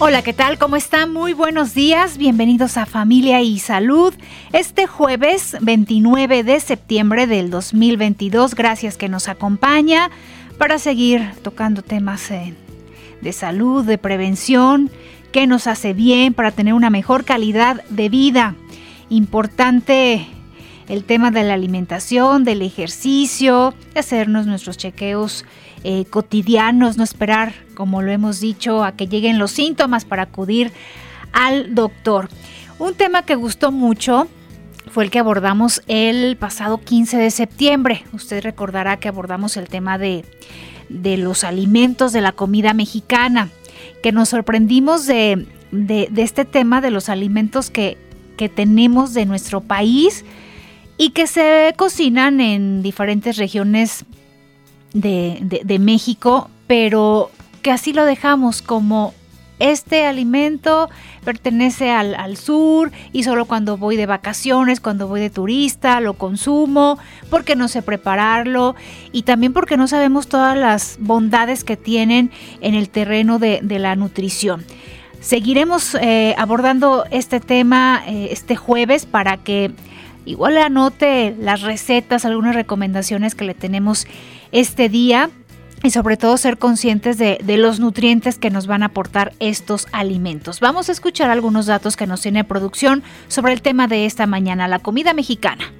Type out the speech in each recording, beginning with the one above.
Hola, ¿qué tal? ¿Cómo están? Muy buenos días. Bienvenidos a Familia y Salud. Este jueves 29 de septiembre del 2022. Gracias que nos acompaña para seguir tocando temas eh, de salud, de prevención, que nos hace bien para tener una mejor calidad de vida. Importante el tema de la alimentación, del ejercicio, de hacernos nuestros chequeos eh, cotidianos, no esperar, como lo hemos dicho, a que lleguen los síntomas para acudir al doctor. Un tema que gustó mucho fue el que abordamos el pasado 15 de septiembre. Usted recordará que abordamos el tema de, los alimentos de la comida mexicana, que nos sorprendimos de, este tema de los alimentos que, que tenemos de nuestro país y que se cocinan en diferentes regiones de, México, pero que así lo dejamos como este alimento pertenece al, sur y solo cuando voy de vacaciones, cuando voy de turista, lo consumo, porque no sé prepararlo y también porque no sabemos todas las bondades que tienen en el terreno de, la nutrición. Seguiremos eh, abordando este tema eh, este jueves para que igual anote las recetas, algunas recomendaciones que le tenemos este día y sobre todo ser conscientes de, los nutrientes que nos van a aportar estos alimentos. Vamos a escuchar algunos datos que nos tiene producción sobre el tema de esta mañana, la comida mexicana.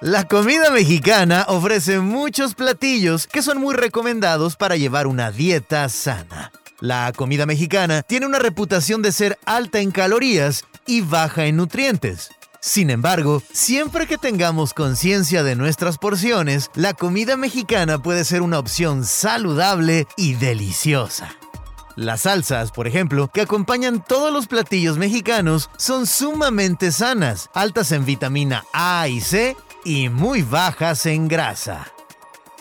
La comida mexicana ofrece muchos platillos que son muy recomendados para llevar una dieta sana. La comida mexicana tiene una reputación de ser alta en calorías y baja en nutrientes. Sin embargo, siempre que tengamos conciencia de nuestras porciones, la comida mexicana puede ser una opción saludable y deliciosa. Las salsas, por ejemplo, que acompañan todos los platillos mexicanos, son sumamente sanas, altas en vitamina A y C y muy bajas en grasa.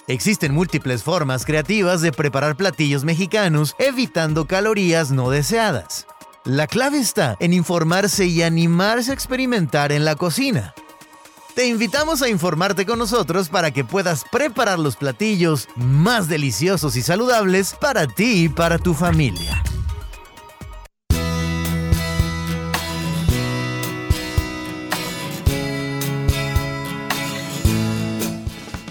Existen múltiples formas creativas de preparar platillos mexicanos evitando calorías no deseadas. La clave está en informarse y animarse a experimentar en la cocina. Te invitamos a informarte con nosotros para que puedas preparar los platillos más deliciosos y saludables para ti y para tu familia.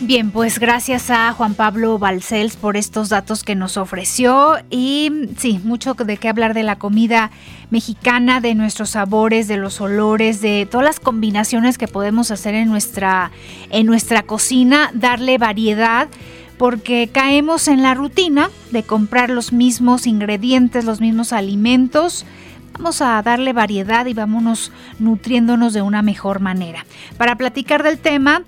Bien, pues gracias a Juan Pablo Balcells por estos datos que nos ofreció y sí, mucho de qué hablar de la comida mexicana, de nuestros sabores, de los olores, de todas las combinaciones que podemos hacer en nuestra en nuestra cocina, darle variedad porque caemos en la rutina de comprar los mismos ingredientes, los mismos alimentos. Vamos a darle variedad y vámonos nutriéndonos de una mejor manera. Para platicar del tema,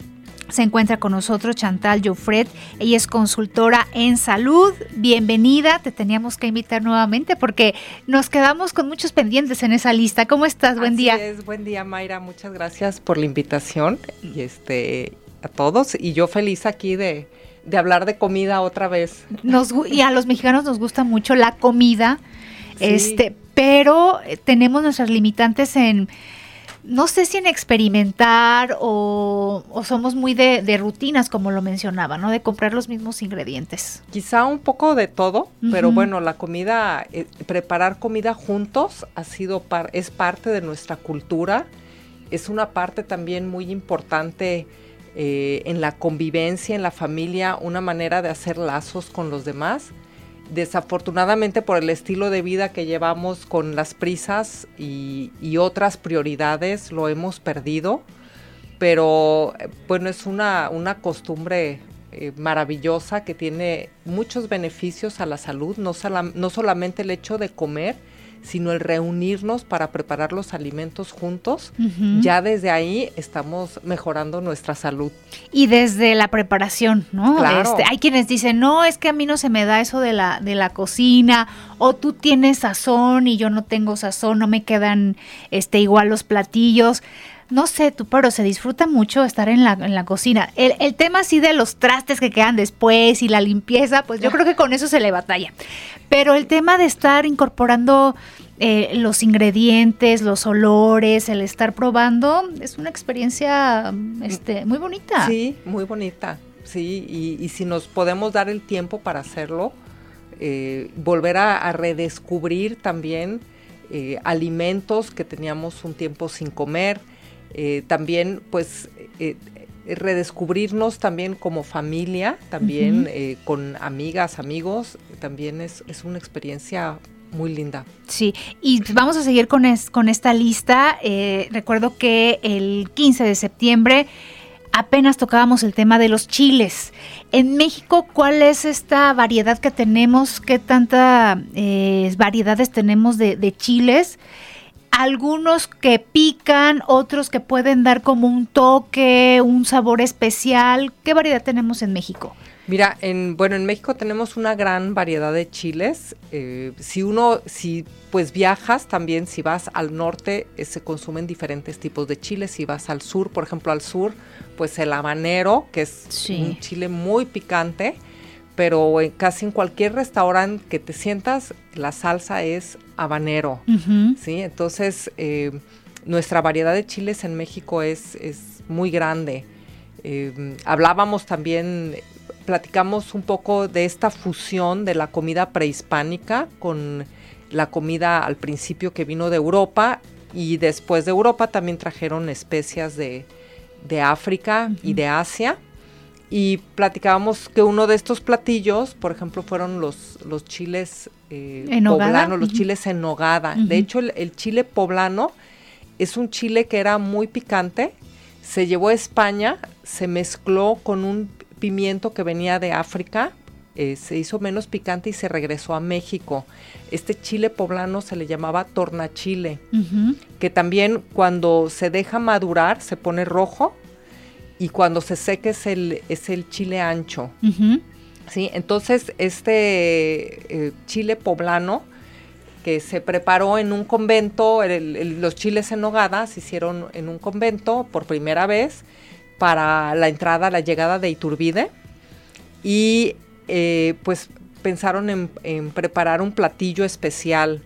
se encuentra con nosotros Chantal Joffret, ella es consultora en salud. Bienvenida, te teníamos que invitar nuevamente porque nos quedamos con muchos pendientes en esa lista. ¿Cómo estás? Buen día. Es, buen día Mayra, muchas gracias por la invitación y este a todos y yo feliz aquí de, hablar de comida otra vez. Nos, y a los mexicanos nos gusta mucho la comida, este, pero eh, tenemos nuestras limitantes en no sé si en experimentar o, somos muy de, rutinas, como lo mencionaba, ¿no? De comprar los mismos ingredientes. Quizá un poco de todo, pero bueno, la comida, eh, preparar comida juntos ha sido es parte de nuestra cultura, es una parte también muy importante eh, en la convivencia, en la familia, una manera de hacer lazos con los demás desafortunadamente por el estilo de vida que llevamos con las prisas y, otras prioridades lo hemos perdido, pero eh, bueno, es una, una costumbre eh, maravillosa que tiene muchos beneficios a la salud, no, no solamente el hecho de comer, sino el reunirnos para preparar los alimentos juntos, ya desde ahí estamos mejorando nuestra salud. Y desde la preparación, ¿no? Este, hay quienes dicen, no, es que a mí no se me da eso de la, de la cocina, o tú tienes sazón y yo no tengo sazón, no me quedan este, igual los platillos. no sé tú, pero se disfruta mucho estar en la, en la cocina. El, el tema así de los trastes que quedan después y la limpieza, pues yo creo que con eso se le batalla. Pero el tema de estar incorporando eh, los ingredientes, los olores, el estar probando, es una experiencia este, muy bonita. Sí, muy bonita, sí, y, y si nos podemos dar el tiempo para hacerlo, eh, volver a, a, redescubrir también eh, alimentos que teníamos un tiempo sin comer, eh, también pues redescubrirnos también como familia, también uh -huh. con amigas, amigos, también es, es una experiencia muy linda. Sí, y vamos a seguir con, es, con esta lista. Eh, recuerdo que el 15 de septiembre apenas tocábamos el tema de los chiles. En México, ¿cuál es esta variedad que tenemos? ¿Qué tantas eh, variedades tenemos de, de chiles? algunos que pican, otros que pueden dar como un toque, un sabor especial. ¿Qué variedad tenemos en México? Mira, en, bueno, en México tenemos una gran variedad de chiles. Eh, si uno, si pues viajas también, si vas al norte, eh, se consumen diferentes tipos de chiles. Si vas al sur, por ejemplo, al sur, pues el habanero, que es sí. un chile muy picante pero en casi en cualquier restaurante que te sientas, la salsa es habanero, uh -huh. ¿sí? Entonces, eh, nuestra variedad de chiles en México es, es muy grande. Eh, hablábamos también, platicamos un poco de esta fusión de la comida prehispánica con la comida al principio que vino de Europa y después de Europa también trajeron especias de, de África uh -huh. y de Asia y platicábamos que uno de estos platillos, por ejemplo, fueron los, los chiles eh, poblanos, los uh -huh. chiles en nogada. Uh -huh. De hecho, el, el, chile poblano es un chile que era muy picante, se llevó a España, se mezcló con un pimiento que venía de África, eh, se hizo menos picante y se regresó a México. Este chile poblano se le llamaba tornachile, uh -huh. que también cuando se deja madurar se pone rojo y cuando se seque es el, es el chile ancho. Uh -huh. ¿sí? Entonces, este eh, chile poblano que se preparó en un convento, el, el, los chiles en nogada se hicieron en un convento por primera vez para la entrada, la llegada de Iturbide y eh, pues pensaron en, en, preparar un platillo especial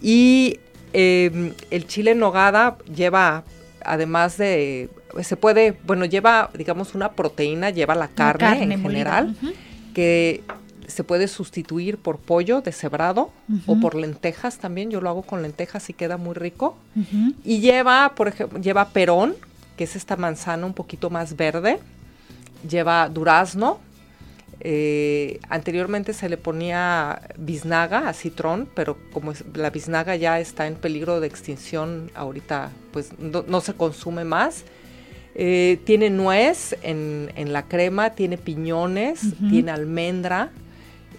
y eh, el chile en nogada lleva además de se puede, bueno, lleva, digamos, una proteína, lleva la carne, en general, uh -huh. que se puede sustituir por pollo deshebrado uh -huh. o por lentejas también. Yo lo hago con lentejas y queda muy rico. Uh -huh. Y lleva, por ejemplo, lleva perón, que es esta manzana un poquito más verde. Lleva durazno. Eh, anteriormente se le ponía biznaga a citrón, pero como la biznaga ya está en peligro de extinción, ahorita pues no, no se consume más. Eh, tiene nuez en, en, la crema, tiene piñones, uh -huh. tiene almendra.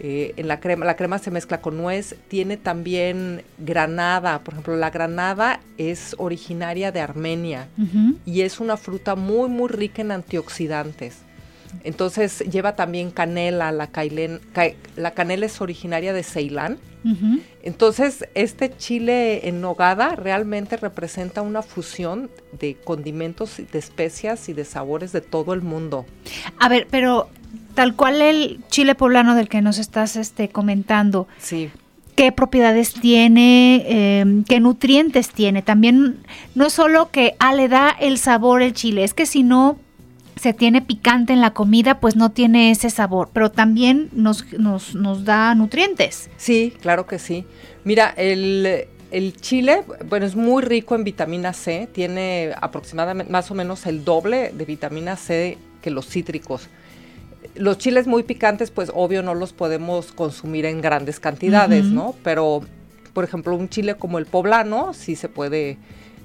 Eh, en la crema, la crema se mezcla con nuez, tiene también granada, por ejemplo, la granada es originaria de Armenia uh -huh. y es una fruta muy, muy rica en antioxidantes. Entonces lleva también canela, la, cailen, ca, la canela es originaria de Ceilán. Uh -huh. Entonces este chile en nogada realmente representa una fusión de condimentos, de especias y de sabores de todo el mundo. A ver, pero tal cual el chile poblano del que nos estás este, comentando. Sí qué propiedades tiene, eh, qué nutrientes tiene. También no es solo que ah, le da el sabor el chile, es que si no se tiene picante en la comida, pues no tiene ese sabor, pero también nos, nos, nos da nutrientes. Sí, claro que sí. Mira, el, el, chile, bueno, es muy rico en vitamina C, tiene aproximadamente más o menos el doble de vitamina C que los cítricos. Los chiles muy picantes, pues obvio no los podemos consumir en grandes cantidades, uh -huh. ¿no? Pero, por ejemplo, un chile como el poblano sí se puede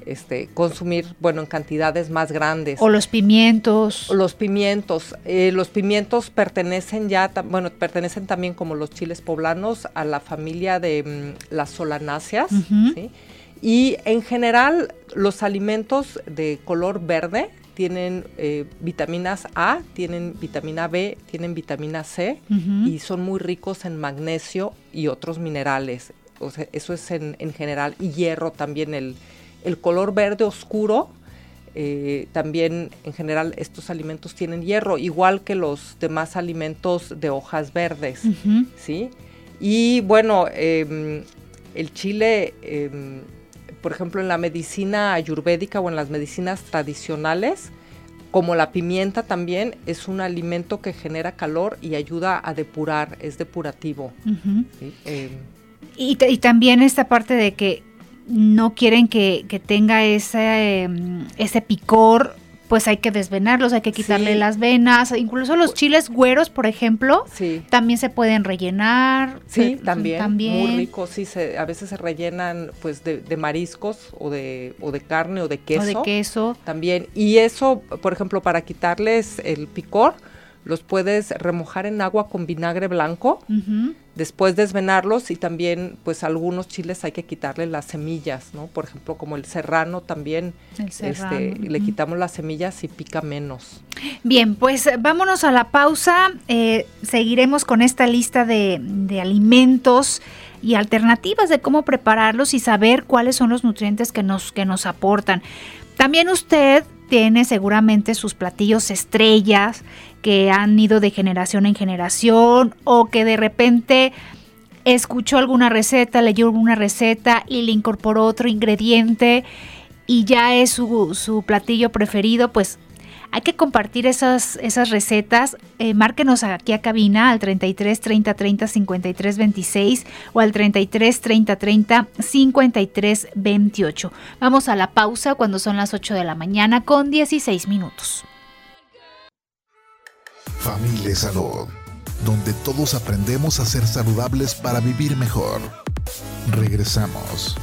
este, consumir, bueno, en cantidades más grandes. O los pimientos. Los pimientos. Eh, los pimientos pertenecen ya, bueno, pertenecen también como los chiles poblanos a la familia de mm, las solanáceas, uh -huh. ¿sí? Y en general, los alimentos de color verde tienen eh, vitaminas A, tienen vitamina B, tienen vitamina C uh -huh. y son muy ricos en magnesio y otros minerales. O sea, eso es en, en general. Y hierro también, el, el color verde oscuro eh, también en general estos alimentos tienen hierro, igual que los demás alimentos de hojas verdes, ¿sí? Y bueno, em, el chile, em, por ejemplo, en la medicina ayurvédica o en las medicinas tradicionales, como la pimienta también es un alimento que genera calor y ayuda a depurar, es depurativo. Em, y, también esta parte de que no quieren que, tenga ese, ese picor pues hay que desvenarlos, hay que quitarle las venas, incluso los chiles güeros, por ejemplo, también se pueden rellenar. Sí, también, muy ricos, sí, se, a veces se rellenan pues de, mariscos o de, o de carne o de queso. O de queso. También, y eso, por ejemplo, para quitarles el picor, los puedes remojar en agua con vinagre blanco, después desvenarlos y también pues algunos chiles hay que quitarle las semillas, ¿no? Por ejemplo, como el serrano también, este, le quitamos las semillas y pica menos. Bien, pues vámonos a la pausa, eh, seguiremos con esta lista de, de alimentos y alternativas de cómo prepararlos y saber cuáles son los nutrientes que nos, que nos aportan. También usted tiene seguramente sus platillos estrellas que han ido de generación en generación o que de repente escuchó alguna receta, leyó alguna receta y le incorporó otro ingrediente y ya es su, su platillo preferido, pues hay que compartir esas, esas recetas. Eh, márquenos aquí a cabina al 33 30 30 53 26 o al 33 30 30 53 28. Vamos a la pausa cuando son las 8 de la mañana con 16 minutos. Familia y Salud, donde todos aprendemos a ser saludables para vivir mejor. Regresamos.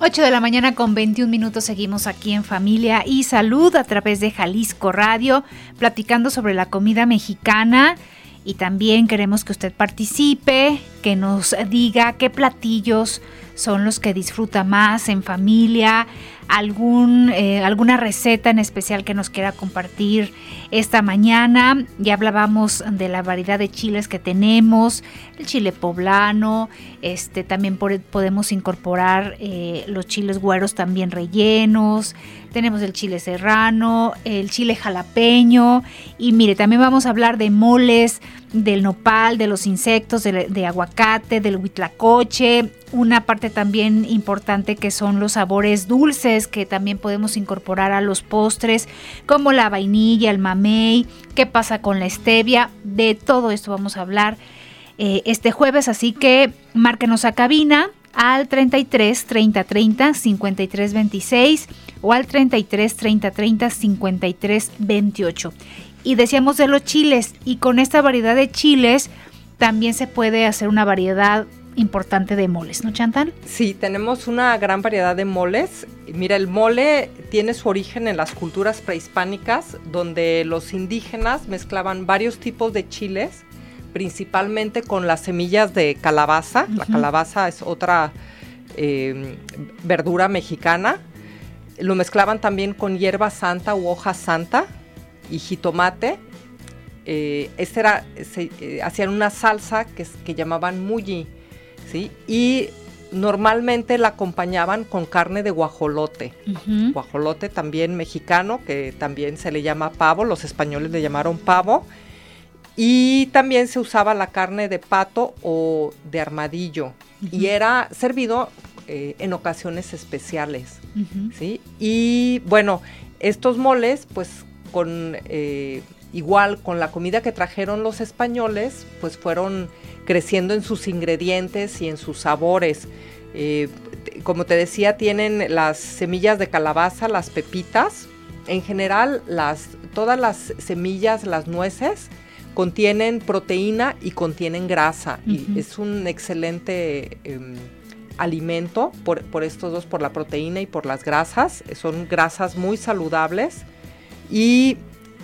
8 de la mañana con 21 minutos seguimos aquí en Familia y Salud a través de Jalisco Radio, platicando sobre la comida mexicana y también queremos que usted participe, que nos diga qué platillos son los que disfruta más en familia, algún, eh, alguna receta en especial que nos quiera compartir esta mañana. Ya hablábamos de la variedad de chiles que tenemos, el chile poblano, este, también podemos incorporar eh, los chiles güeros también rellenos, tenemos el chile serrano, el chile jalapeño y mire, también vamos a hablar de moles, del nopal, de los insectos, de, aguacate, del huitlacoche, una parte también importante que son los sabores dulces que también podemos incorporar a los postres, como la vainilla, el qué pasa con la stevia, de todo esto vamos a hablar eh, este jueves, así que márquenos a cabina al 33 30 30 53 26 o al 33 30 30 53 28. Y decíamos de los chiles, y con esta variedad de chiles también se puede hacer una variedad importante de moles, ¿no, Chantal? Sí, tenemos una gran variedad de moles. Mira, el mole tiene su origen en las culturas prehispánicas, donde los indígenas mezclaban varios tipos de chiles, principalmente con las semillas de calabaza. La calabaza es otra em, verdura mexicana. Lo mezclaban también con hierba santa u hoja santa y jitomate. Eh, este era, eh, hacían una salsa que, que llamaban y normalmente la acompañaban con carne de guajolote. Guajolote también mexicano, que también se le llama pavo, los españoles le llamaron pavo. Y también se usaba la carne de pato o de armadillo. Y era servido eh, en ocasiones especiales. Y bueno, estos moles, pues con eh, igual con la comida que trajeron los españoles, pues fueron creciendo en sus ingredientes y en sus sabores. Eh, como te decía, tienen las semillas de calabaza, las pepitas. En general, las, todas las semillas, las nueces, contienen proteína y contienen grasa. Y es un excelente em, alimento por, por, estos dos, por la proteína y por las grasas. Son grasas muy saludables. Y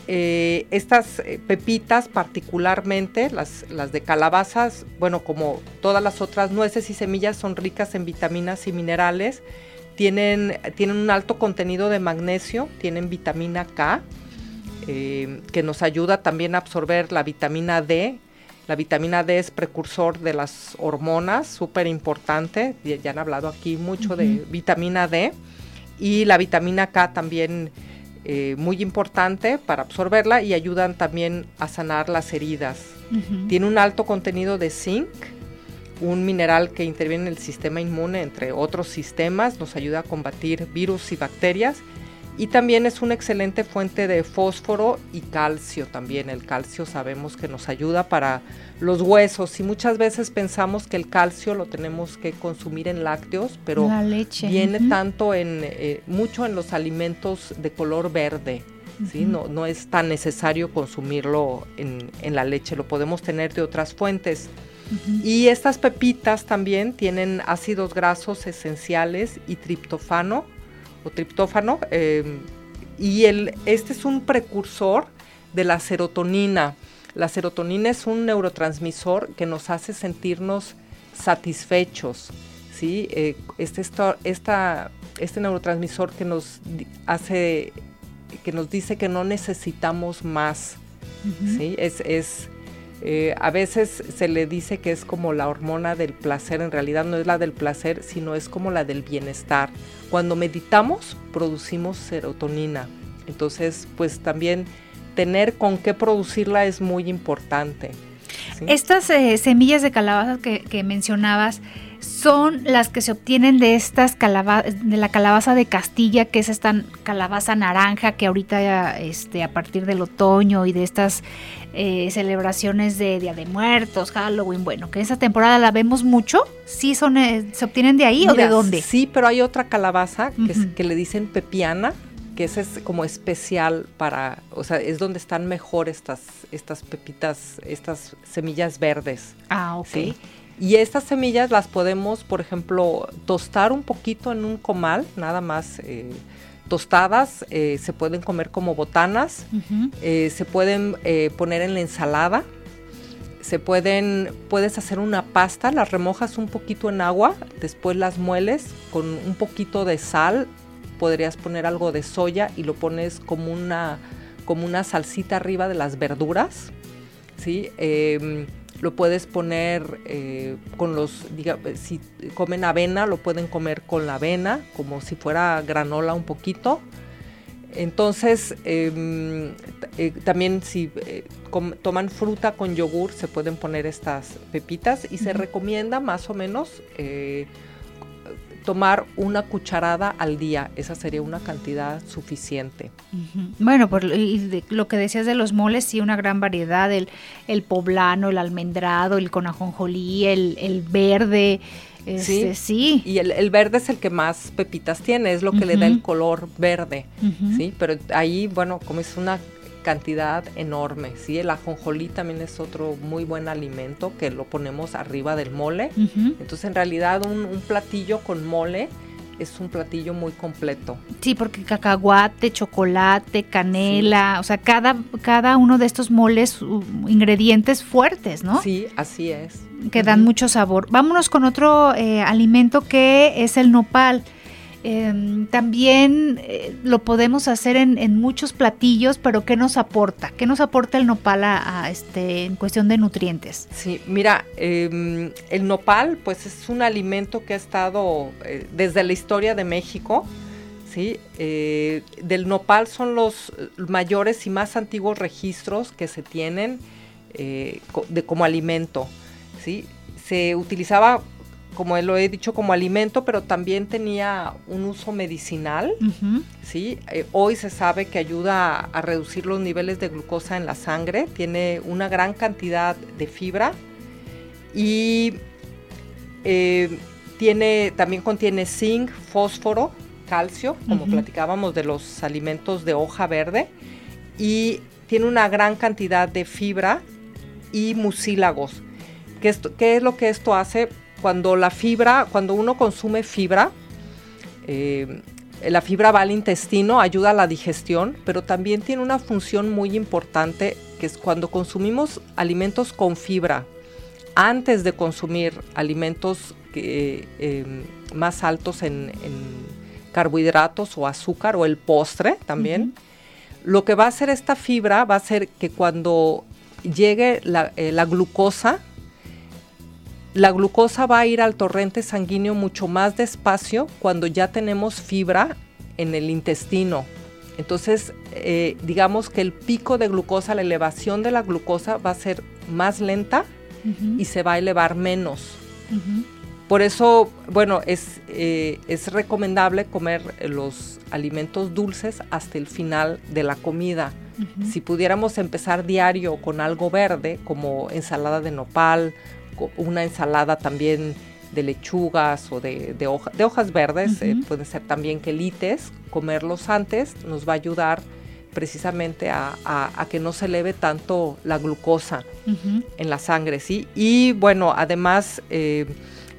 eh, estas eh, pepitas particularmente, las, de calabazas, bueno, como todas las otras nueces y semillas, son ricas en vitaminas y minerales, tienen, tienen un alto contenido de magnesio, tienen vitamina K, eh, que nos ayuda también a absorber la vitamina D. La vitamina D es precursor de las hormonas, súper importante. Ya han hablado aquí mucho de vitamina D. Y la vitamina K también eh, muy importante para absorberla y ayudan también a sanar las heridas. Tiene un alto contenido de zinc, un mineral que interviene en el sistema inmune, entre otros sistemas, nos ayuda a combatir virus y bacterias. Y también es una excelente fuente de fósforo y calcio también. El calcio sabemos que nos ayuda para los huesos y muchas veces pensamos que el calcio lo tenemos que consumir en lácteos, pero viene tanto en eh, mucho en los alimentos de color verde. ¿sí? no, no es tan necesario consumirlo en, en la leche, lo podemos tener de otras fuentes. Y estas pepitas también tienen ácidos grasos esenciales y triptofano o triptófano. Em, y el, este es un precursor de la serotonina. La serotonina es un neurotransmisor que nos hace sentirnos satisfechos. ¿sí? Eh, este, esta, este neurotransmisor que nos hace, que nos dice que no necesitamos más. ¿sí? Es, es eh, a veces se le dice que es como la hormona del placer, en realidad no es la del placer, sino es como la del bienestar. Cuando meditamos producimos serotonina, entonces pues también tener con qué producirla es muy importante. Estas eh, semillas de calabaza que, mencionabas, son las que se obtienen de estas de la calabaza de Castilla, que es esta calabaza naranja que ahorita este, a partir del otoño y de estas eh, celebraciones de Día de Muertos, Halloween, bueno, que esa temporada la vemos mucho, ¿sí son, eh, se obtienen de ahí o de dónde? Sí, pero hay otra calabaza que, que le dicen pepiana, que esa es como especial para, o sea, es donde están mejor estas, estas pepitas, estas semillas verdes. Ah, ok. Y estas semillas las podemos, por ejemplo, tostar un poquito en un comal, nada más eh, tostadas, eh, se pueden comer como botanas, eh, se pueden poner en la ensalada, se pueden, puedes hacer una pasta, las remojas un poquito en agua, después las mueles con un poquito de sal, podrías poner algo de soya y lo pones como una, como una salsita arriba de las verduras, ¿sí? Lo puedes poner eh, con los, si comen avena, lo pueden comer con la avena, como si fuera granola un poquito. Entonces, em, eh, también si eh, toman fruta con yogur, se pueden poner estas pepitas y se recomienda más o menos tomar una cucharada al día. Esa sería una cantidad suficiente. Bueno, por lo que decías de los moles, sí, una gran variedad. El, el poblano, el almendrado, el conajonjolí, el, el verde. Este, sí, Y el, verde es el que más pepitas tiene, es lo que le da el color verde. Sí, pero ahí, bueno, como es una cantidad enorme, ¿sí? El ajonjolí también es otro muy buen alimento que lo ponemos arriba del mole. Entonces, en realidad, un, platillo con mole es un platillo muy completo. Sí, porque cacahuate, chocolate, canela, o sea, cada, cada uno de estos moles, ingredientes fuertes, ¿no? Sí, así es. Que dan mucho sabor. Vámonos con otro eh, alimento que es el nopal. Em, también eh, lo podemos hacer en, muchos platillos, pero ¿qué nos aporta? ¿Qué nos aporta el nopal a, este, en cuestión de nutrientes? Sí, mira, em, el nopal pues es un alimento que ha estado eh, desde la historia de México. ¿sí? Eh, del nopal son los mayores y más antiguos registros que se tienen de, como alimento. ¿sí? Se utilizaba como lo he dicho, como alimento, pero también tenía un uso medicinal. ¿sí? Eh, hoy se sabe que ayuda a, reducir los niveles de glucosa en la sangre, tiene una gran cantidad de fibra y eh, tiene, también contiene zinc, fósforo, calcio, como platicábamos de los alimentos de hoja verde, y tiene una gran cantidad de fibra y mucílagos. ¿Qué, ¿Qué es lo que esto hace? Cuando la fibra, cuando uno consume fibra, eh, la fibra va al intestino, ayuda a la digestión, pero también tiene una función muy importante que es cuando consumimos alimentos con fibra, antes de consumir alimentos eh, más altos en, carbohidratos o azúcar o el postre también, lo que va a hacer esta fibra va a hacer que cuando llegue la, eh, la glucosa, la glucosa va a ir al torrente sanguíneo mucho más despacio cuando ya tenemos fibra en el intestino. Entonces, eh, digamos que el pico de glucosa, la elevación de la glucosa va a ser más lenta y se va a elevar menos. Por eso, bueno, es, eh, es recomendable comer los alimentos dulces hasta el final de la comida. Si pudiéramos empezar diario con algo verde, como ensalada de nopal, una ensalada también de lechugas o de, de, hojas verdes, eh, pueden ser también quelites, comerlos antes nos va a ayudar precisamente a, que no se eleve tanto la glucosa en la sangre, ¿sí? Y bueno, además... Eh,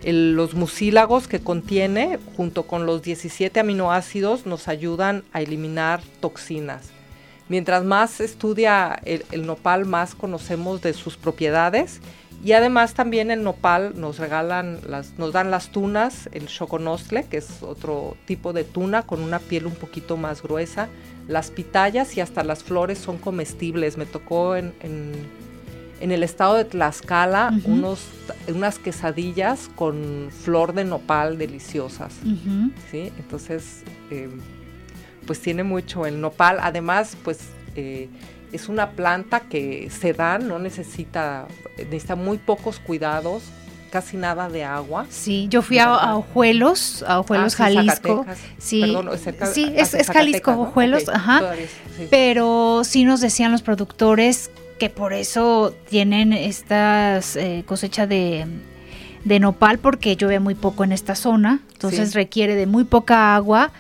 los mucílagos que contiene, junto con los 17 aminoácidos, nos ayudan a eliminar toxinas. Mientras más estudia el, nopal, más conocemos de sus propiedades. Y además también el nopal nos regalan, las, nos dan las tunas, el choconostle, que es otro tipo de tuna con una piel un poquito más gruesa. Las pitayas y hasta las flores son comestibles. Me tocó en en el estado de Tlaxcala unos, unas quesadillas con flor de nopal deliciosas. ¿sí? Entonces, eh, pues tiene mucho el nopal. Además, pues eh, es una planta que se da, no necesita, necesita muy pocos cuidados, casi nada de agua. Sí, yo fui a, Ojuelos, a Ojuelos, ah, Jalisco. Sí, Perdón, sí es, es Jalisco, Ojuelos, ajá. Pero sí nos decían los productores que por eso tienen estas eh, cosecha de, nopal porque llueve muy poco en esta zona, entonces requiere de muy poca agua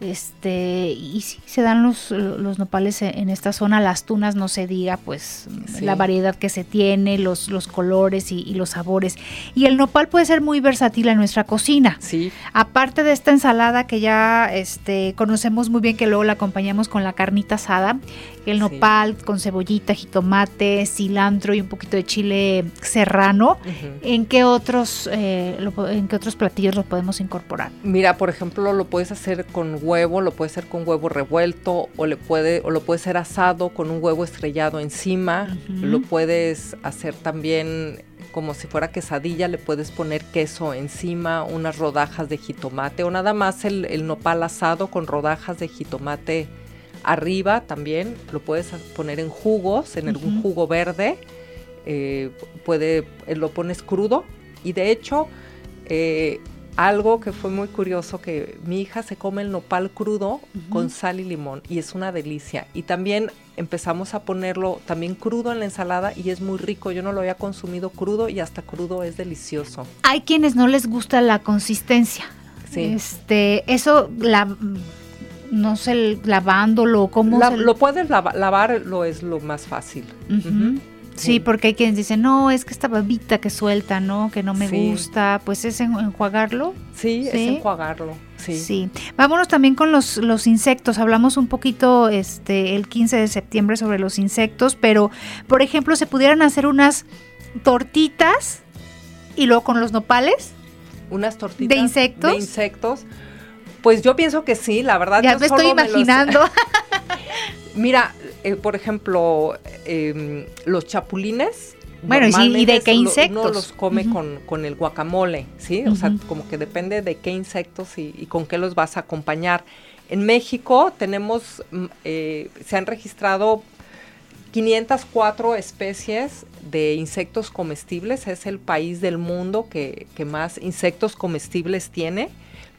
este, y sí, se dan los, los nopales en esta zona, las tunas no se diga, pues la variedad que se tiene, los, los colores y, los sabores. Y el nopal puede ser muy versátil en nuestra cocina. Sí. Aparte de esta ensalada que ya este, conocemos muy bien, que luego la acompañamos con la carnita asada, el nopal con cebollita, jitomate, cilantro y un poquito de chile serrano. ¿En qué otros eh, en qué otros platillos lo podemos incorporar? Mira, por ejemplo, lo puedes hacer con huevo, lo puede ser con huevo revuelto o, le puede, o lo puede ser asado con un huevo estrellado encima. Lo puedes hacer también como si fuera quesadilla, le puedes poner queso encima, unas rodajas de jitomate o nada más el, nopal asado con rodajas de jitomate arriba también. Lo puedes poner en jugos, en algún jugo verde. Eh, puede, lo pones crudo y de hecho eh, algo que fue muy curioso, que mi hija se come el nopal crudo con sal y limón y es una delicia. Y también empezamos a ponerlo también crudo en la ensalada y es muy rico. Yo no lo había consumido crudo y hasta crudo es delicioso. Hay quienes no les gusta la consistencia. Sí. Este, eso la no sé, lavándolo, ¿cómo Lo puedes lavar, lo es lo más fácil. Sí, porque hay quienes dicen, no, es que esta babita que suelta, ¿no? Que no me gusta, pues es enjuagarlo. Sí, es enjuagarlo. Sí. sí. Vámonos también con los, los insectos. Hablamos un poquito este, el 15 de septiembre sobre los insectos, pero, por ejemplo, se pudieran hacer unas tortitas y luego con los nopales. Unas tortitas de insectos. De insectos. Pues yo pienso que sí, la verdad. Ya me estoy imaginando. Mira, eh, por ejemplo, em, los chapulines. Bueno, ¿y de qué insectos? Uno los come con, el guacamole, ¿sí? O sea, como que depende de qué insectos y, con qué los vas a acompañar. En México tenemos, mm, eh, se han registrado 504 especies de insectos comestibles. Es el país del mundo que, que más insectos comestibles tiene.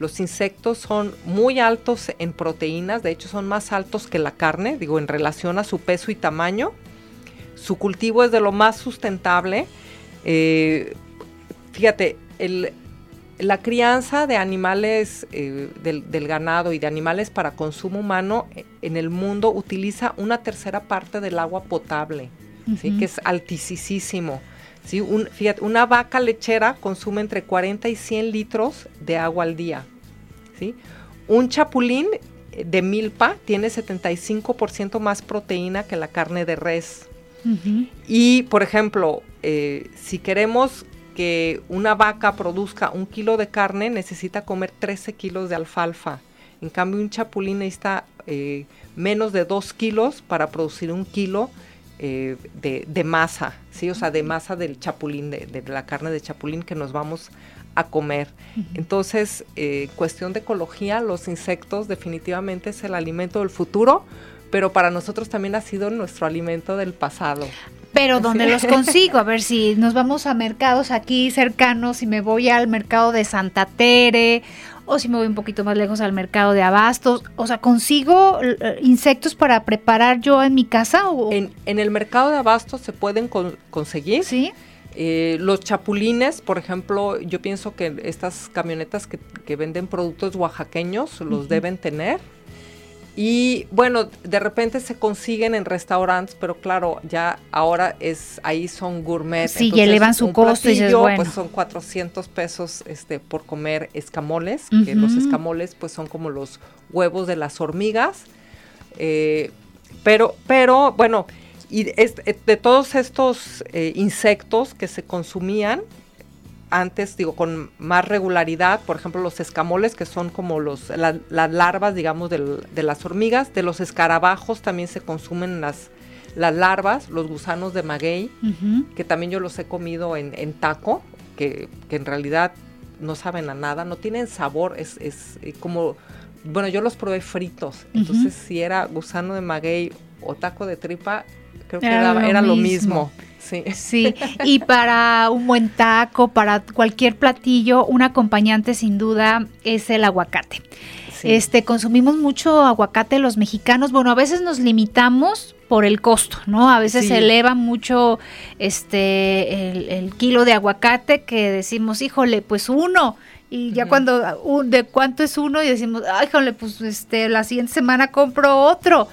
Los insectos son muy altos en proteínas, de hecho son más altos que la carne, digo, en relación a su peso y tamaño. Su cultivo es de lo más sustentable. Eh, fíjate, la crianza de animales eh, del, ganado y de animales para consumo humano eh, en el mundo utiliza una tercera parte del agua potable, que es altísimo. ¿Sí? fíjate, una vaca lechera consume entre 40 y 100 litros de agua al día. Un chapulín de milpa tiene 75% más proteína que la carne de res. Y, por ejemplo, eh, si queremos que una vaca produzca un kilo de carne, necesita comer 13 kilos de alfalfa. En cambio, un chapulín necesita eh, menos de 2 kilos para producir un kilo eh, de, masa, ¿sí? O sea, de masa del chapulín, de, la carne de chapulín que nos vamos a comer. Entonces, eh, cuestión de ecología, los insectos definitivamente es el alimento del futuro, pero para nosotros también ha sido nuestro alimento del pasado. Pero ¿dónde los consigo? A ver si nos vamos a mercados aquí cercanos, si me voy al mercado de Santa Tere o si me voy un poquito más lejos al mercado de abastos. O sea, ¿consigo eh, insectos para preparar yo en mi casa? O? En, el mercado de abastos se pueden conseguir. Sí. Eh, los chapulines, por ejemplo, yo pienso que estas camionetas que, venden productos oaxaqueños los deben tener. Y bueno, de repente se consiguen en restaurantes, pero claro, ya ahora es ahí son gourmet. Sí, y elevan su costo y bueno. pues son 400 pesos este por comer escamoles, que los escamoles pues son como los huevos de las hormigas. Eh, pero pero bueno, y de todos estos eh, insectos que se consumían, antes, digo, con más regularidad, por ejemplo, los escamoles, que son como los, las larvas, digamos, de las hormigas, de los escarabajos también se consumen las, las larvas, los gusanos de maguey, que también yo los he comido en, taco, que, en realidad no saben a nada, no tienen sabor, es, es eh, como, bueno, yo los probé fritos, entonces si era gusano de maguey o taco de tripa, creo que era, lo, mismo. Sí. sí, y para un buen taco, para cualquier platillo, un acompañante sin duda es el aguacate. Este, consumimos mucho aguacate los mexicanos. Bueno, a veces nos limitamos por el costo, ¿no? A veces se eleva mucho este el, kilo de aguacate que decimos, híjole, pues uno. Y ya cuando, ¿de cuánto es uno? Y decimos, híjole, pues este, la siguiente semana compro otro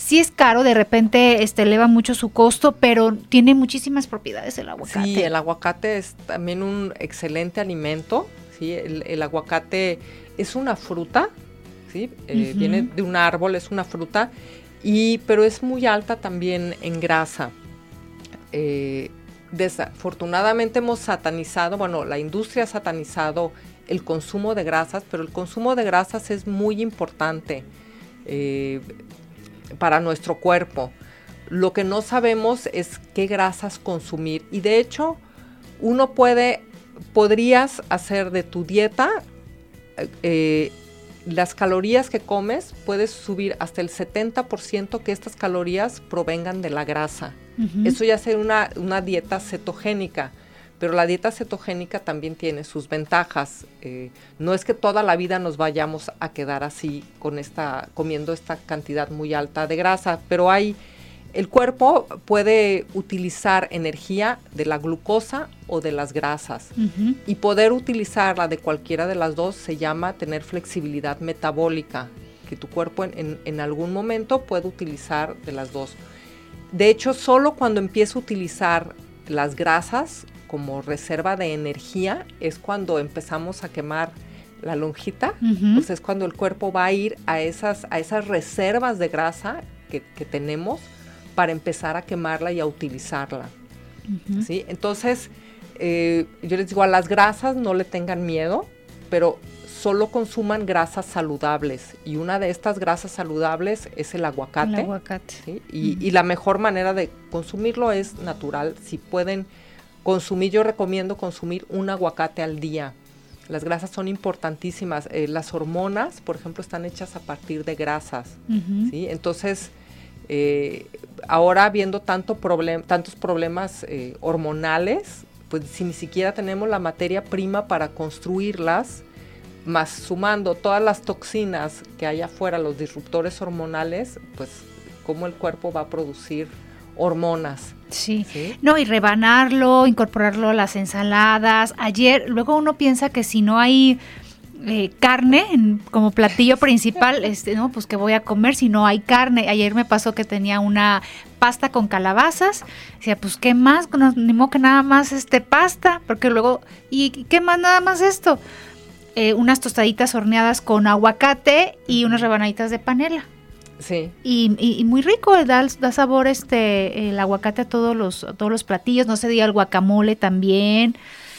sí es caro, de repente este, eleva mucho su costo, pero tiene muchísimas propiedades el aguacate. Sí, el aguacate es también un excelente alimento. ¿sí? El, aguacate es una fruta, ¿sí? Eh, viene de un árbol, es una fruta, y, pero es muy alta también en grasa. Eh, desafortunadamente hemos satanizado, bueno, la industria ha satanizado el consumo de grasas, pero el consumo de grasas es muy importante. Eh, para nuestro cuerpo. Lo que no sabemos es qué grasas consumir y de hecho uno puede, podrías hacer de tu dieta eh, las calorías que comes, puedes subir hasta el 70% que estas calorías provengan de la grasa. Eso ya sería una, una dieta cetogénica pero la dieta cetogénica también tiene sus ventajas. Eh, no es que toda la vida nos vayamos a quedar así con esta, comiendo esta cantidad muy alta de grasa, pero hay, el cuerpo puede utilizar energía de la glucosa o de las grasas y poder utilizarla de cualquiera de las dos se llama tener flexibilidad metabólica, que tu cuerpo en, en algún momento puede utilizar de las dos. De hecho, solo cuando empieza a utilizar las grasas como reserva de energía es cuando empezamos a quemar la lonjita, pues es cuando el cuerpo va a ir a esas, a esas reservas de grasa que, tenemos para empezar a quemarla y a utilizarla. ¿sí? Entonces, eh, yo les digo, a las grasas no le tengan miedo, pero solo consuman grasas saludables. Y una de estas grasas saludables es el aguacate. El aguacate. Y, y, la mejor manera de consumirlo es natural. Si pueden consumir, yo recomiendo consumir un aguacate al día. Las grasas son importantísimas. Eh, las hormonas, por ejemplo, están hechas a partir de grasas. ¿sí? Entonces, eh, ahora viendo tanto tantos problemas eh, hormonales, pues si ni siquiera tenemos la materia prima para construirlas, más sumando todas las toxinas que hay afuera, los disruptores hormonales, pues cómo el cuerpo va a producir hormonas. Sí. No, y rebanarlo, incorporarlo a las ensaladas. Ayer, luego uno piensa que si no hay eh, carne como platillo principal, este, no, pues que voy a comer si no hay carne. Ayer me pasó que tenía una pasta con calabazas. Decía, pues qué más, ni modo que nada más este pasta, porque luego, ¿y qué más nada más esto? Eh, unas tostaditas horneadas con aguacate y unas rebanaditas de panela. Sí. Y, muy rico, da, da, sabor este el aguacate a todos los, todos los platillos, no se diga el guacamole también.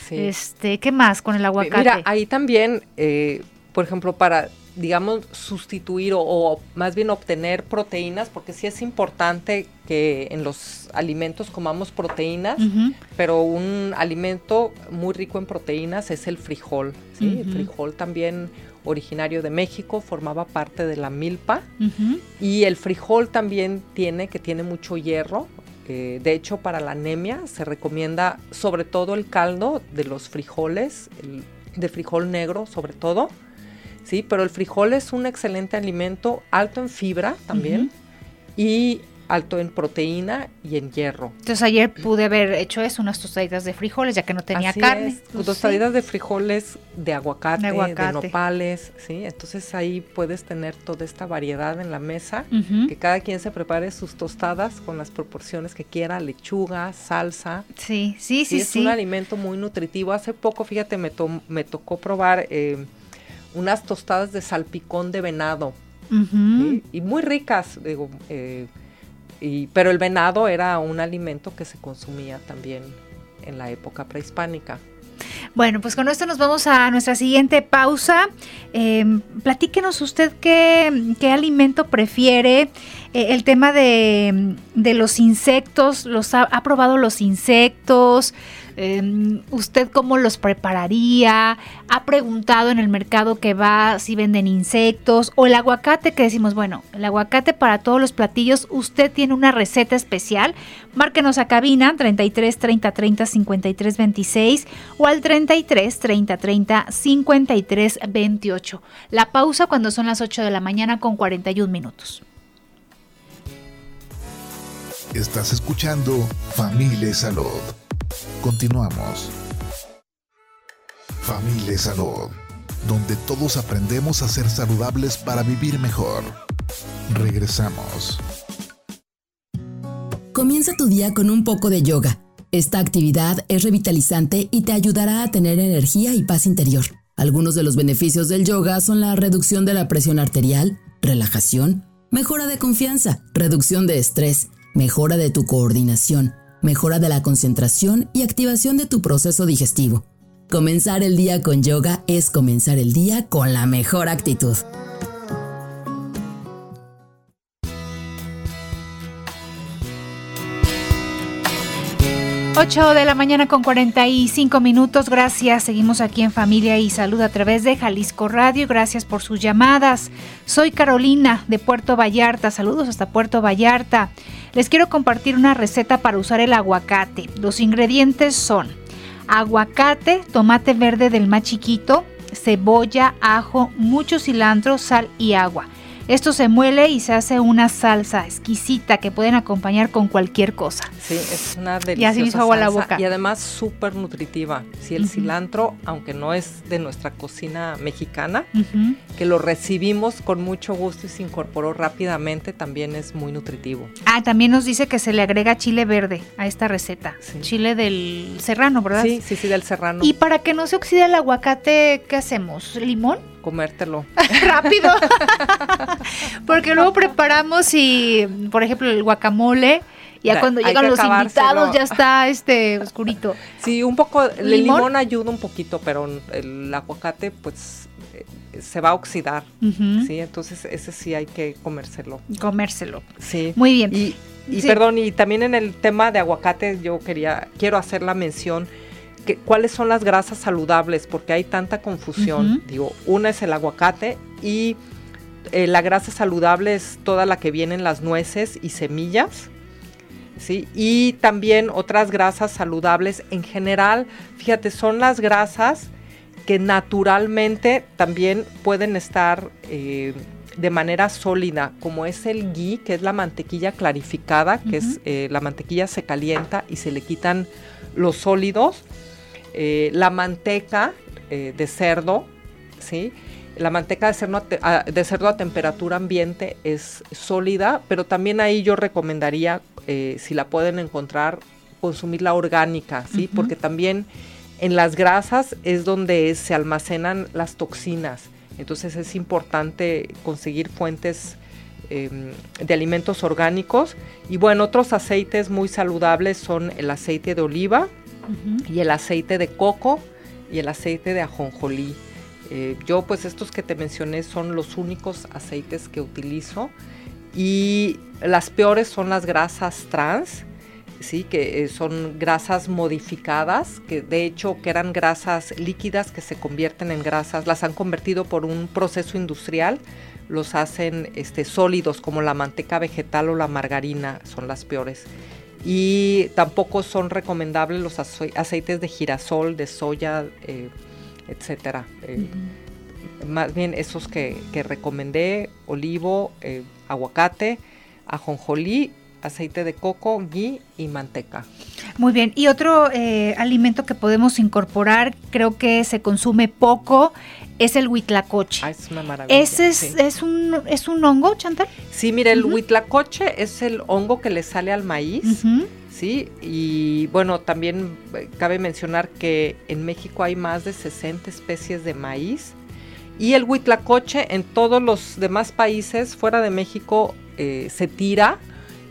Este, ¿qué más con el aguacate? Mira, ahí también, eh, por ejemplo, para digamos, sustituir o, más bien obtener proteínas, porque sí es importante que en los alimentos comamos proteínas, pero un alimento muy rico en proteínas es el frijol. ¿sí? El frijol también originario de México, formaba parte de la milpa. Y el frijol también tiene, que tiene mucho hierro. Eh, de hecho, para la anemia se recomienda sobre todo el caldo de los frijoles, de frijol negro sobre todo ¿sí? Pero el frijol es un excelente alimento, alto en fibra también y alto en proteína y en hierro. Entonces ayer pude haber hecho eso, unas tostaditas de frijoles, ya que no tenía carne. Pues tostaditas de frijoles de aguacate, de nopales, ¿sí? Entonces ahí puedes tener toda esta variedad en la mesa, que cada quien se prepare sus tostadas con las proporciones que quiera, lechuga, salsa. Sí, sí, sí, sí. Es un alimento muy nutritivo. Hace poco, fíjate, me, me tocó probar... Eh, unas tostadas de salpicón de venado. Y muy ricas, digo, eh, y, pero el venado era un alimento que se consumía también en la época prehispánica. Bueno, pues con esto nos vamos a nuestra siguiente pausa. Em, platíquenos usted qué, qué alimento prefiere. Eh, el tema de, de, los insectos, los ha, ha probado los insectos. Em, ¿Usted cómo los prepararía? ¿Ha preguntado en el mercado que va si venden insectos? O el aguacate que decimos, bueno, el aguacate para todos los platillos, ¿usted tiene una receta especial? Márquenos a cabina 33 30 30 53 26 o al 33 30 30 53 28. La pausa cuando son las 8 de la mañana con 41 minutos. Estás escuchando Familia Salud. Continuamos. Familia Salud, donde todos aprendemos a ser saludables para vivir mejor. Regresamos. Comienza tu día con un poco de yoga. Esta actividad es revitalizante y te ayudará a tener energía y paz interior. Algunos de los beneficios del yoga son la reducción de la presión arterial, relajación, mejora de confianza, reducción de estrés, mejora de tu coordinación, mejora de la concentración y activación de tu proceso digestivo. Comenzar el día con yoga es comenzar el día con la mejor actitud. 8 de la mañana con 45 minutos. Gracias. Seguimos aquí en Familia y Salud a través de Jalisco Radio. Gracias por sus llamadas. Soy Carolina de Puerto Vallarta. Saludos hasta Puerto Vallarta. Les quiero compartir una receta para usar el aguacate. Los ingredientes son aguacate, tomate verde del más chiquito, cebolla, ajo, mucho cilantro, sal y agua. Esto se muele y se hace una salsa exquisita que pueden acompañar con cualquier cosa. Sí, es una deliciosa y así agua la boca. Y además súper nutritiva. Sí, el cilantro, aunque no es de nuestra cocina mexicana, que lo recibimos con mucho gusto y se incorporó rápidamente, también es muy nutritivo. Ah, también nos dice que se le agrega chile verde a esta receta. Chile del serrano, ¿verdad? Sí, sí, sí, del serrano. Y para que no se oxide el aguacate, ¿qué hacemos? ¿Limón? Comértelo. Rápido. Porque luego preparamos y, por ejemplo, el guacamole. Ya cuando llegan los invitados ya está este oscurito. Sí, un poco, el limón ayuda un poquito, pero el aguacate pues eh, se va a oxidar, ¿sí? Entonces ese sí hay que comérselo. Comérselo. Sí. Muy bien. Y, y perdón, y también en el tema de aguacate yo quería, quiero hacer la mención cuáles son las grasas saludables, porque hay tanta confusión. Digo, una es el aguacate y eh, la grasa saludable es toda la que viene en las nueces y semillas. ¿sí? Y también otras grasas saludables en general, fíjate, son las grasas que naturalmente también pueden estar eh, de manera sólida, como es el ghee, que es la mantequilla clarificada, que es eh, la mantequilla se calienta y se le quitan los sólidos eh, la manteca eh, de cerdo, ¿sí? La manteca de cerdo, a, de cerdo a temperatura ambiente es sólida, pero también ahí yo recomendaría, eh, si la pueden encontrar, consumirla orgánica, ¿sí? Porque también en las grasas es donde se almacenan las toxinas. Entonces es importante conseguir fuentes em, de alimentos orgánicos. Y bueno, otros aceites muy saludables son el aceite de oliva, y el aceite de coco y el aceite de ajonjolí. Eh, yo pues estos que te mencioné son los únicos aceites que utilizo y las peores son las grasas trans, sí, que eh, son grasas modificadas, que de hecho que eran grasas líquidas que se convierten en grasas, las han convertido por un proceso industrial, los hacen este, sólidos como la manteca vegetal o la margarina, son las peores. Y tampoco son recomendables los aceites de girasol, de soya, eh, etcétera. Eh, más bien esos que, recomendé, olivo, eh, aguacate, ajonjolí, aceite de coco, ghee y manteca. Muy bien, y otro eh, alimento que podemos incorporar, creo que se consume poco, es el huitlacoche. Ah, es una maravilla. ¿Ese es, un, es un hongo, Chantal? Sí, mire, el huitlacoche es el hongo que le sale al maíz. Sí, y bueno, también eh, cabe mencionar que en México hay más de 60 especies de maíz y el huitlacoche en todos los demás países fuera de México eh, se tira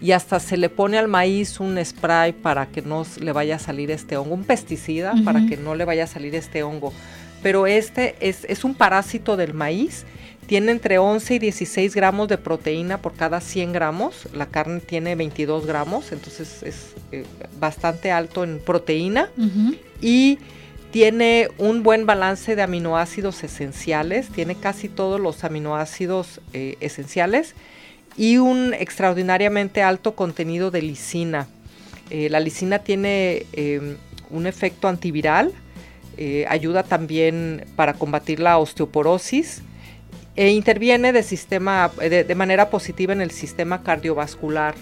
y hasta se le pone al maíz un spray para que no le vaya a salir este hongo, un pesticida para que no le vaya a salir este hongo. Pero este es, es un parásito del maíz tiene entre 11 y 16 gramos de proteína por cada 100 gramos. La carne tiene 22 gramos, entonces es eh, bastante alto en proteína. Y tiene un buen balance de aminoácidos esenciales, tiene casi todos los aminoácidos eh, esenciales y un extraordinariamente alto contenido de lisina. Eh, la lisina tiene em, un efecto antiviral, ayuda también para combatir la osteoporosis e interviene de, sistema, de, manera positiva en el sistema cardiovascular.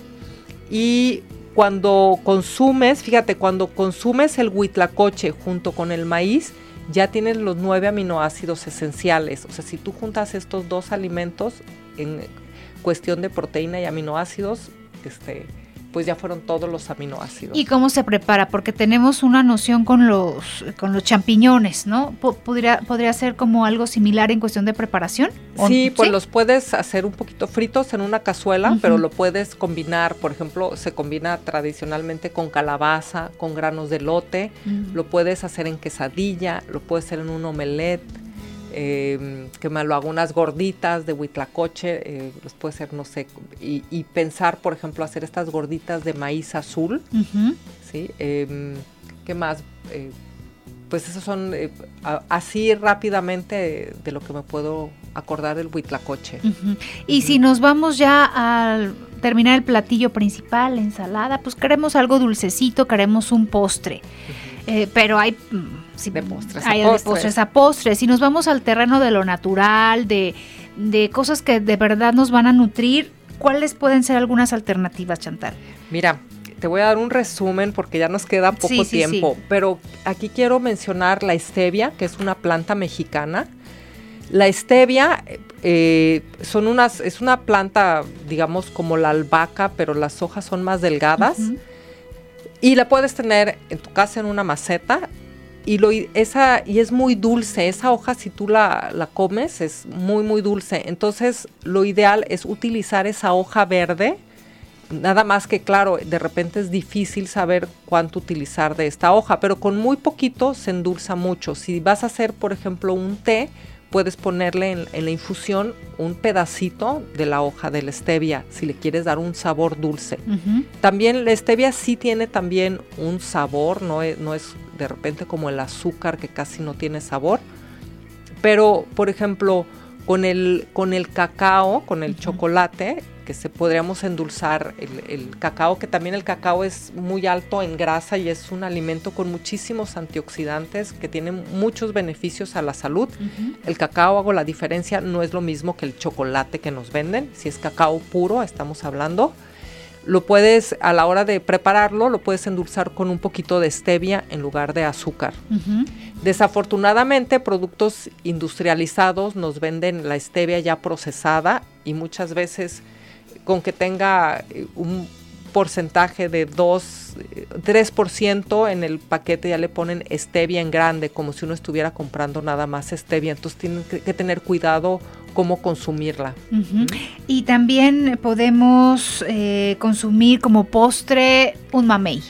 Y cuando consumes, fíjate, cuando consumes el huitlacoche junto con el maíz, ya tienes los nueve aminoácidos esenciales. O sea, si tú juntas estos dos alimentos en cuestión de proteína y aminoácidos, este, pues ya fueron todos los aminoácidos. ¿Y cómo se prepara? Porque tenemos una noción con los, con los champiñones, ¿no? ¿Podría, ¿Podría ser como algo similar en cuestión de preparación? Sí, pues los puedes hacer un poquito fritos en una cazuela, pero lo puedes combinar, por ejemplo, se combina tradicionalmente con calabaza, con granos de lote, lo puedes hacer en quesadilla, lo puedes hacer en un omelette eh, que me lo hago unas gorditas de huitlacoche, eh, los puede ser, no sé, y, pensar, por ejemplo, hacer estas gorditas de maíz azul, ¿sí? Em, ¿Qué más? Eh, pues esos son eh, así rápidamente de lo que me puedo acordar del huitlacoche. Y si nos vamos ya al terminar el platillo principal, ensalada, pues queremos algo dulcecito, queremos un postre. Pero hay sí, de postres hay a postres. de postres a postres. Si nos vamos al terreno de lo natural, de, cosas que de verdad nos van a nutrir, ¿cuáles pueden ser algunas alternativas, Chantal? Mira, te voy a dar un resumen porque ya nos queda poco tiempo, pero aquí quiero mencionar la stevia, que es una planta mexicana. La stevia eh, son unas, es una planta, digamos, como la albahaca, pero las hojas son más delgadas. Y la puedes tener en tu casa en una maceta y, lo, esa, y es muy dulce, esa hoja si tú la, la, comes es muy muy dulce. Entonces lo ideal es utilizar esa hoja verde, nada más que claro, de repente es difícil saber cuánto utilizar de esta hoja, pero con muy poquito se endulza mucho. Si vas a hacer por ejemplo un té, puedes ponerle en, la infusión un pedacito de la hoja de la stevia si le quieres dar un sabor dulce. También la stevia sí tiene también un sabor, no es, no es de repente como el azúcar que casi no tiene sabor. Pero, por ejemplo, con el, con el cacao, con el chocolate, que se podríamos endulzar el, cacao, que también el cacao es muy alto en grasa y es un alimento con muchísimos antioxidantes que tiene muchos beneficios a la salud. El cacao, hago la diferencia, no es lo mismo que el chocolate que nos venden. Si es cacao puro, estamos hablando. Lo puedes, a la hora de prepararlo, lo puedes endulzar con un poquito de stevia en lugar de azúcar. Desafortunadamente, productos industrializados nos venden la stevia ya procesada y muchas veces con que tenga eh, un porcentaje de 2, 3% eh, en el paquete ya le ponen stevia en grande, como si uno estuviera comprando nada más stevia. Entonces tienen que, tener cuidado cómo consumirla. Y también podemos eh, consumir como postre un mamey.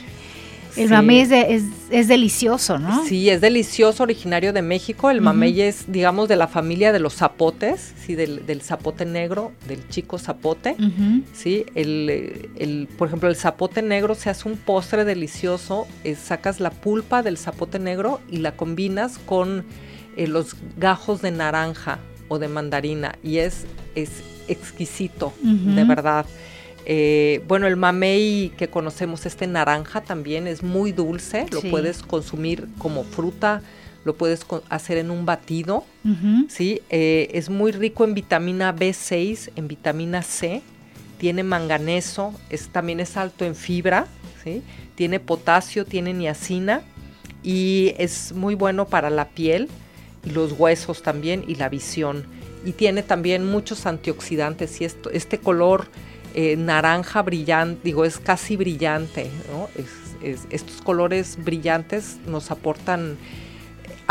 El mamey es, es, delicioso, ¿no? Sí, es delicioso, originario de México. El mamey es, digamos, de la familia de los zapotes, sí, del, zapote negro, del chico zapote. Sí, el, el, por ejemplo, el zapote negro se hace un postre delicioso. sacas la pulpa del zapote negro y la combinas con eh, los gajos de naranja o de mandarina y es, es exquisito, de verdad. Eh, bueno, el mamey que conocemos, este naranja también es muy dulce, lo puedes consumir como fruta, lo puedes hacer en un batido, ¿sí? Eh, es muy rico en vitamina B6, en vitamina C, tiene manganeso, es, también es alto en fibra, ¿sí? Tiene potasio, tiene niacina y es muy bueno para la piel y los huesos también y la visión. Y tiene también muchos antioxidantes y esto, este color eh, naranja brillante, digo, es casi brillante, estos colores brillantes nos aportan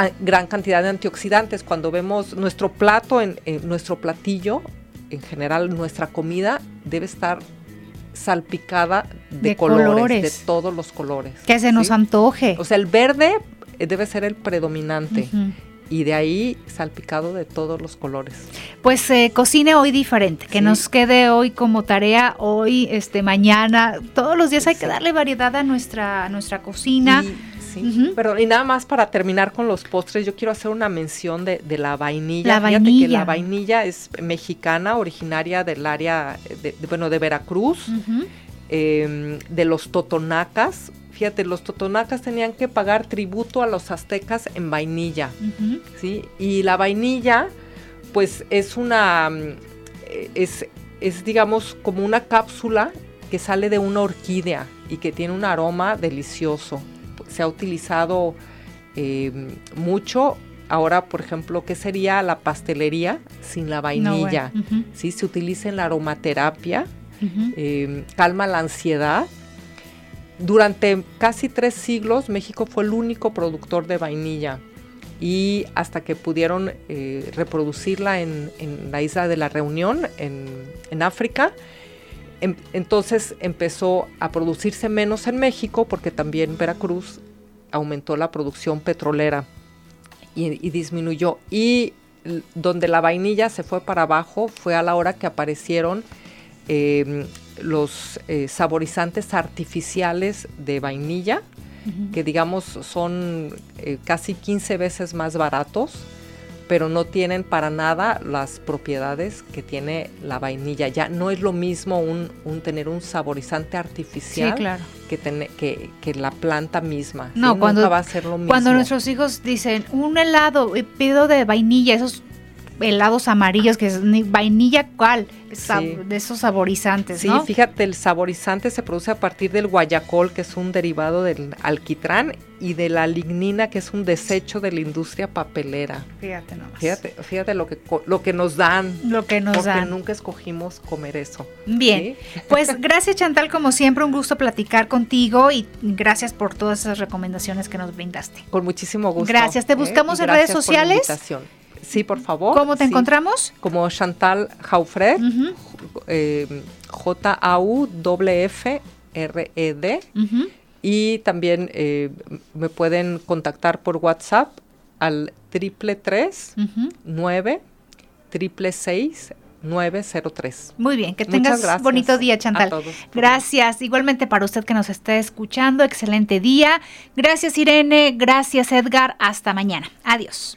eh, gran cantidad de antioxidantes. Cuando vemos nuestro plato, en, nuestro platillo, en general nuestra comida debe estar salpicada de, colores, de todos los colores. Que se nos antoje. O sea, el verde debe ser el predominante y de ahí salpicado de todos los colores. Pues eh, cocine hoy diferente, que nos quede hoy como tarea, hoy, este, mañana, todos los días hay que darle variedad a nuestra, nuestra cocina. sí, pero y nada más para terminar con los postres, yo quiero hacer una mención de, la vainilla. La vainilla. que la vainilla es mexicana, originaria del área, de, bueno, de Veracruz, em, de los totonacas, Fíjate, los totonacas tenían que pagar tributo a los aztecas en vainilla, ¿sí? Y la vainilla, pues es una, mm, es, es digamos como una cápsula que sale de una orquídea y que tiene un aroma delicioso. Se ha utilizado eh, mucho. Ahora, por ejemplo, ¿qué sería la pastelería sin la vainilla? ¿Sí? Se utiliza en la aromaterapia, eh, calma la ansiedad durante casi tres siglos México fue el único productor de vainilla y hasta que pudieron eh, reproducirla en, la isla de la Reunión, en, África, em, entonces empezó a producirse menos en México porque también Veracruz aumentó la producción petrolera y, disminuyó. Y donde la vainilla se fue para abajo fue a la hora que aparecieron em, los eh, saborizantes artificiales de vainilla, que digamos son eh, casi 15 veces más baratos, pero no tienen para nada las propiedades que tiene la vainilla. Ya no es lo mismo un, tener un saborizante artificial que, que, la planta misma. No, cuando, va a ser lo mismo. Cuando nuestros hijos dicen un helado, eh, pido de vainilla, esos helados amarillos, que es vainilla cuál, de esos saborizantes. Sí, fíjate, el saborizante se produce a partir del guayacol, que es un derivado del alquitrán, y de la lignina, que es un desecho de la industria papelera. Fíjate nomás. Fíjate, fíjate lo que, lo que nos dan. Lo que nos porque dan. nunca escogimos comer eso. Bien, pues gracias Chantal, como siempre, un gusto platicar contigo y gracias por todas esas recomendaciones que nos brindaste. Con muchísimo gusto. Gracias, te ¿eh? buscamos en redes sociales. Sí, por favor. ¿Cómo te encontramos? Como Chantal Jaufred, eh, J-A-U-F-R-E-D. Y también eh, me pueden contactar por WhatsApp al triple tres nueve triple seis 903. Muy bien, que tengas bonito día, Chantal. gracias, igualmente para usted que nos esté escuchando, excelente día. Gracias, Irene, gracias, Edgar, hasta mañana. Adiós.